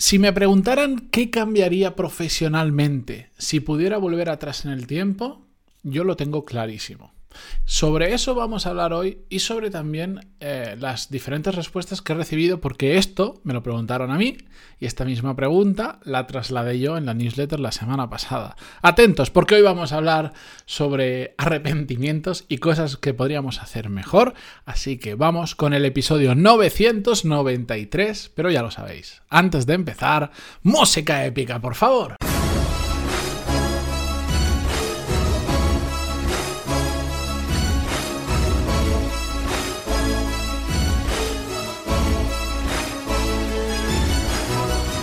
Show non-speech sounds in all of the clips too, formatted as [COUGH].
Si me preguntaran qué cambiaría profesionalmente si pudiera volver atrás en el tiempo, yo lo tengo clarísimo. Sobre eso vamos a hablar hoy y sobre también eh, las diferentes respuestas que he recibido porque esto me lo preguntaron a mí y esta misma pregunta la trasladé yo en la newsletter la semana pasada. Atentos porque hoy vamos a hablar sobre arrepentimientos y cosas que podríamos hacer mejor, así que vamos con el episodio 993, pero ya lo sabéis. Antes de empezar, música épica, por favor.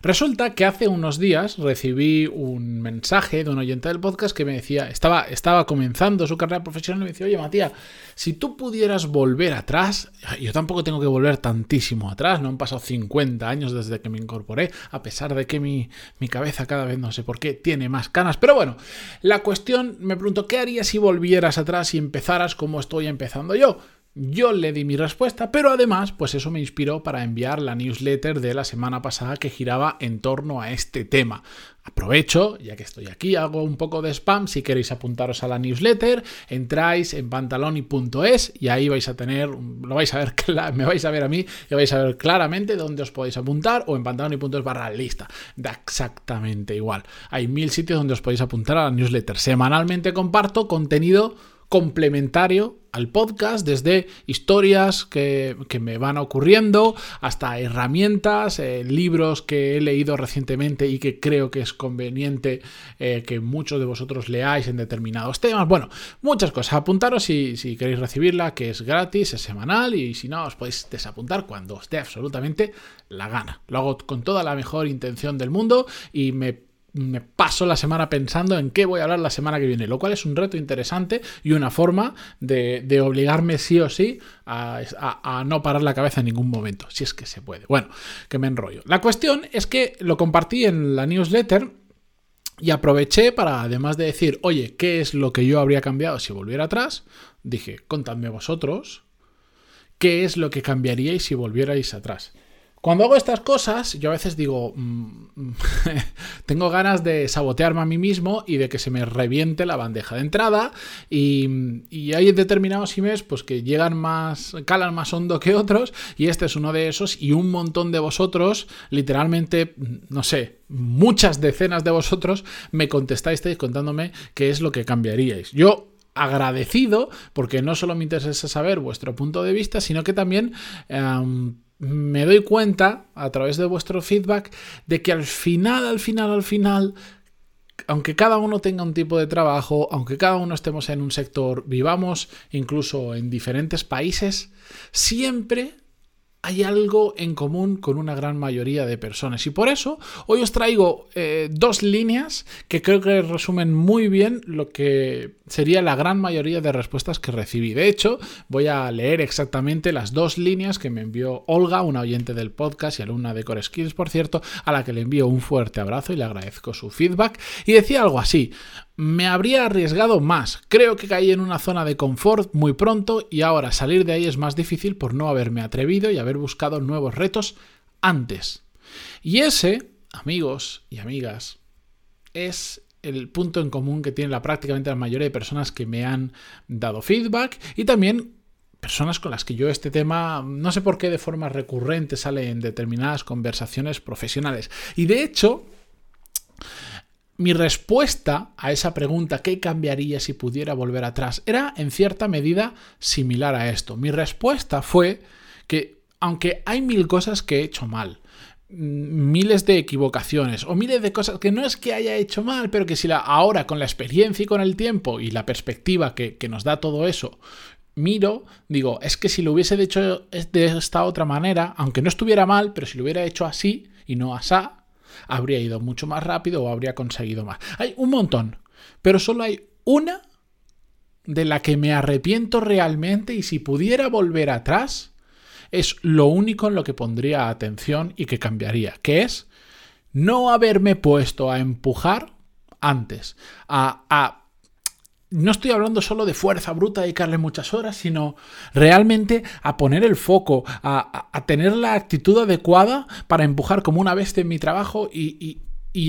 Resulta que hace unos días recibí un mensaje de un oyente del podcast que me decía, estaba, estaba comenzando su carrera profesional y me decía, oye Matías, si tú pudieras volver atrás, yo tampoco tengo que volver tantísimo atrás, no han pasado 50 años desde que me incorporé, a pesar de que mi, mi cabeza cada vez no sé por qué tiene más canas, pero bueno, la cuestión me pregunto, ¿qué harías si volvieras atrás y empezaras como estoy empezando yo? Yo le di mi respuesta, pero además, pues eso me inspiró para enviar la newsletter de la semana pasada que giraba en torno a este tema. Aprovecho, ya que estoy aquí, hago un poco de spam. Si queréis apuntaros a la newsletter, entráis en pantaloni.es y ahí vais a tener, lo vais a ver, [LAUGHS] me vais a ver a mí y vais a ver claramente dónde os podéis apuntar o en pantaloni.es barra lista. Da exactamente igual. Hay mil sitios donde os podéis apuntar a la newsletter. Semanalmente comparto contenido complementario al podcast, desde historias que, me van ocurriendo hasta herramientas, eh, libros que he leído recientemente y que creo que es conveniente eh, que muchos de vosotros leáis en determinados temas. Bueno, muchas cosas. Apuntaros si, si queréis recibirla, que es gratis, es semanal y si no, os podéis desapuntar cuando os dé absolutamente la gana. Lo hago con toda la mejor intención del mundo y me me paso la semana pensando en qué voy a hablar la semana que viene, lo cual es un reto interesante y una forma de, obligarme sí o sí a, no parar la cabeza en ningún momento, si es que se puede. Bueno, que me enrollo. La cuestión es que lo compartí en la newsletter. Y aproveché para, además de decir, oye, ¿qué es lo que yo habría cambiado si volviera atrás? Dije, contadme vosotros, ¿qué es lo que cambiaríais si volvierais atrás? Cuando hago estas cosas, yo a veces digo, mm, [LAUGHS] tengo ganas de sabotearme a mí mismo y de que se me reviente la bandeja de entrada. Y, hay determinados emails pues, que llegan más, calan más hondo que otros. Y este es uno de esos. Y un montón de vosotros, literalmente, no sé, muchas decenas de vosotros, me contestáis contándome qué es lo que cambiaríais. Yo agradecido porque no solo me interesa saber vuestro punto de vista, sino que también... Em, me doy cuenta a través de vuestro feedback de que al final, al final, al final, aunque cada uno tenga un tipo de trabajo, aunque cada uno estemos en un sector, vivamos incluso en diferentes países, siempre hay algo en común con una gran mayoría de personas. Y por eso hoy os traigo eh, dos líneas que creo que resumen muy bien lo que sería la gran mayoría de respuestas que recibí. De hecho, voy a leer exactamente las dos líneas que me envió Olga, una oyente del podcast y alumna de Core Skills, por cierto, a la que le envío un fuerte abrazo y le agradezco su feedback. Y decía algo así me habría arriesgado más. Creo que caí en una zona de confort muy pronto y ahora salir de ahí es más difícil por no haberme atrevido y haber buscado nuevos retos antes. Y ese, amigos y amigas, es el punto en común que tiene la prácticamente la mayoría de personas que me han dado feedback y también personas con las que yo este tema no sé por qué de forma recurrente sale en determinadas conversaciones profesionales. Y de hecho, mi respuesta a esa pregunta, ¿qué cambiaría si pudiera volver atrás? Era en cierta medida similar a esto. Mi respuesta fue que aunque hay mil cosas que he hecho mal, mm, miles de equivocaciones o miles de cosas que no es que haya hecho mal, pero que si ahora con la experiencia y con el tiempo y la perspectiva que, que nos da todo eso, miro, digo, es que si lo hubiese hecho de esta otra manera, aunque no estuviera mal, pero si lo hubiera hecho así y no asá, habría ido mucho más rápido o habría conseguido más. Hay un montón, pero solo hay una de la que me arrepiento realmente y si pudiera volver atrás, es lo único en lo que pondría atención y que cambiaría, que es no haberme puesto a empujar antes, a, no estoy hablando solo de fuerza bruta, dedicarle muchas horas, sino realmente a poner el foco, a, tener la actitud adecuada para empujar como una bestia en mi trabajo y,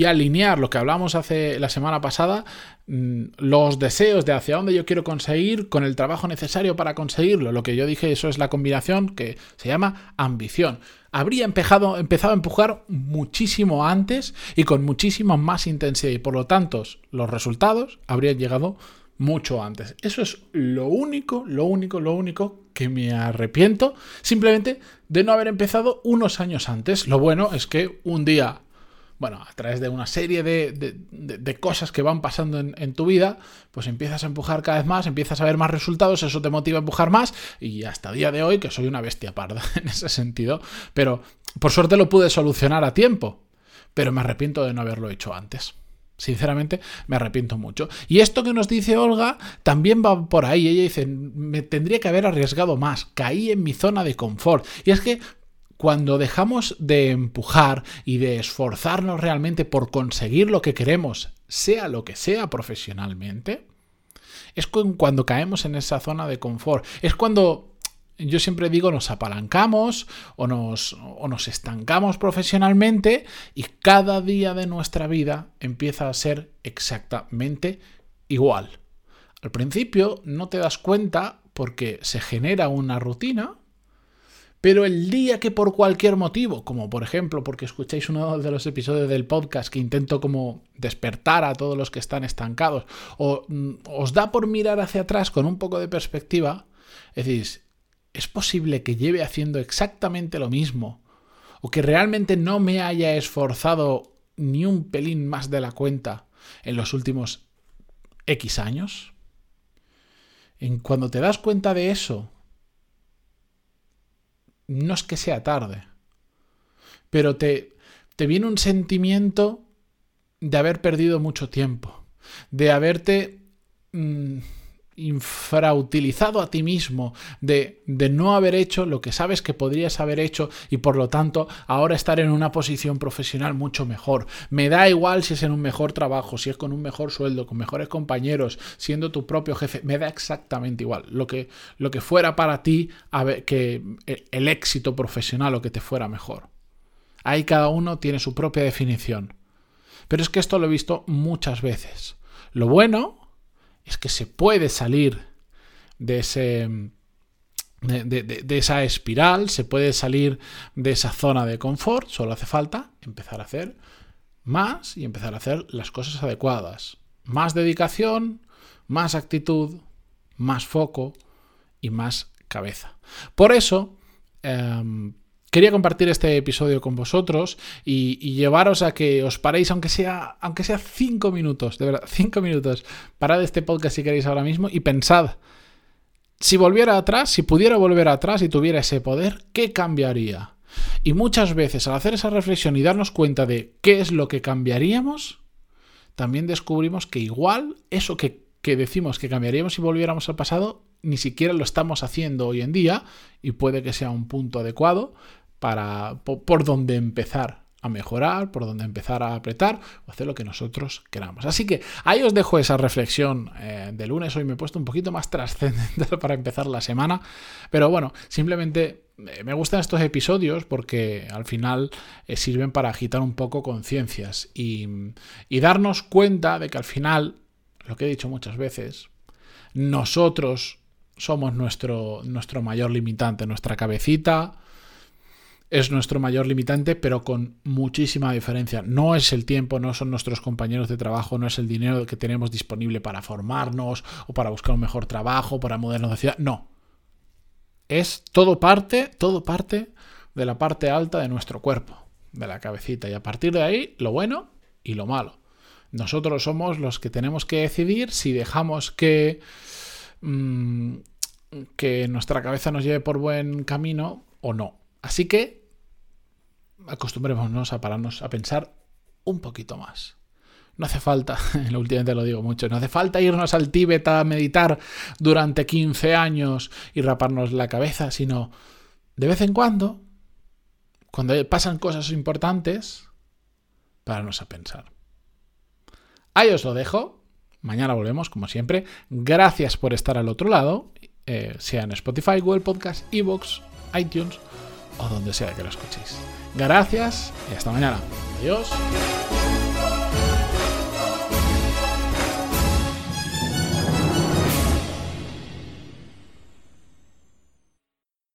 alinear lo que hablamos hace la semana pasada, mm, los deseos de hacia dónde yo quiero conseguir con el trabajo necesario para conseguirlo. Lo que yo dije, eso es la combinación que se llama ambición. Habría empezado, empezado a empujar muchísimo antes y con muchísima más intensidad y por lo tanto los resultados habrían llegado mucho antes. Eso es lo único, lo único, lo único que me arrepiento simplemente de no haber empezado unos años antes. Lo bueno es que un día bueno, a través de una serie de, cosas que van pasando en, tu vida, pues empiezas a empujar cada vez más, empiezas a ver más resultados, eso te motiva a empujar más y hasta día de hoy que soy una bestia parda [LAUGHS] en ese sentido, pero por suerte lo pude solucionar a tiempo, pero me arrepiento de no haberlo hecho antes. Sinceramente, me arrepiento mucho. Y esto que nos dice Olga también va por ahí. Ella dice, me tendría que haber arriesgado más. Caí en mi zona de confort. Y es que cuando dejamos de empujar y de esforzarnos realmente por conseguir lo que queremos, sea lo que sea profesionalmente, es cuando caemos en esa zona de confort. Es cuando yo siempre digo nos apalancamos o nos, o nos estancamos profesionalmente y cada día de nuestra vida empieza a ser exactamente igual. Al principio no te das cuenta porque se genera una rutina pero el día que por cualquier motivo, como por ejemplo porque escucháis uno de los episodios del podcast que intento como despertar a todos los que están estancados, o mm, os da por mirar hacia atrás con un poco de perspectiva, decís, ¿es posible que lleve haciendo exactamente lo mismo? ¿O que realmente no me haya esforzado ni un pelín más de la cuenta en los últimos X años? En cuando te das cuenta de eso, no es que sea tarde, pero te, te viene un sentimiento de haber perdido mucho tiempo, de haberte... Mm, infrautilizado a ti mismo, de, de, no haber hecho lo que sabes que podrías haber hecho y por lo tanto ahora estar en una posición profesional mucho mejor. Me da igual si es en un mejor trabajo, si es con un mejor sueldo, con mejores compañeros, siendo tu propio jefe, me da exactamente igual. Lo que, lo que fuera para ti, que el éxito profesional o que te fuera mejor. Ahí cada uno tiene su propia definición. Pero es que esto lo he visto muchas veces. Lo bueno es que se puede salir de esa espiral, se puede salir de esa zona de confort, solo hace falta empezar a hacer más y empezar a hacer las cosas adecuadas. Más dedicación, más actitud, más foco y más cabeza. Por eso, em, Quería compartir este episodio con vosotros y, llevaros a que os paréis, aunque sea, aunque sea cinco minutos, de verdad, [LAUGHS] cinco minutos. Parad este podcast si queréis ahora mismo y pensad, si volviera atrás, si pudiera volver atrás y tuviera ese poder, ¿qué cambiaría? Y muchas veces al hacer esa reflexión y darnos cuenta de qué es lo que cambiaríamos, también descubrimos que igual eso que, que decimos que cambiaríamos si volviéramos al pasado, ni siquiera lo estamos haciendo hoy en día y puede que sea un punto adecuado para, por, donde empezar a mejorar, por donde empezar a apretar o hacer lo que nosotros queramos. Así que ahí os dejo esa reflexión eh, de lunes. Hoy me he puesto un poquito más [LAUGHS] trascendental para empezar la semana, pero bueno, simplemente eh, me gustan estos episodios porque al final eh, sirven para agitar un poco conciencias y, y darnos cuenta de que al final, lo que he dicho muchas veces, nosotros somos nuestro, nuestro mayor limitante, nuestra cabecita, es nuestro mayor limitante, pero con muchísima diferencia. No es el tiempo, no son nuestros compañeros de trabajo, no es el dinero que tenemos disponible para formarnos o para buscar un mejor trabajo, para movernos de ciudad. No. Es todo parte, todo parte de la parte alta de nuestro cuerpo, de la cabecita. Y a partir de ahí, lo bueno y lo malo. Nosotros somos los que tenemos que decidir si dejamos que, mm, que nuestra cabeza nos lleve por buen camino o no. Así que acostumbrémonos a pararnos a pensar un poquito más. No hace falta, [LAUGHS] últimamente lo digo mucho, no hace falta irnos al Tíbet a meditar durante 15 años y raparnos la cabeza, sino de vez en cuando, cuando pasan cosas importantes, pararnos a pensar. Ahí os lo dejo. Mañana volvemos, como siempre. Gracias por estar al otro lado, eh, sea en Spotify, Google Podcast, Evox, iTunes o donde sea que lo escuchéis. Gracias y hasta mañana. Adiós.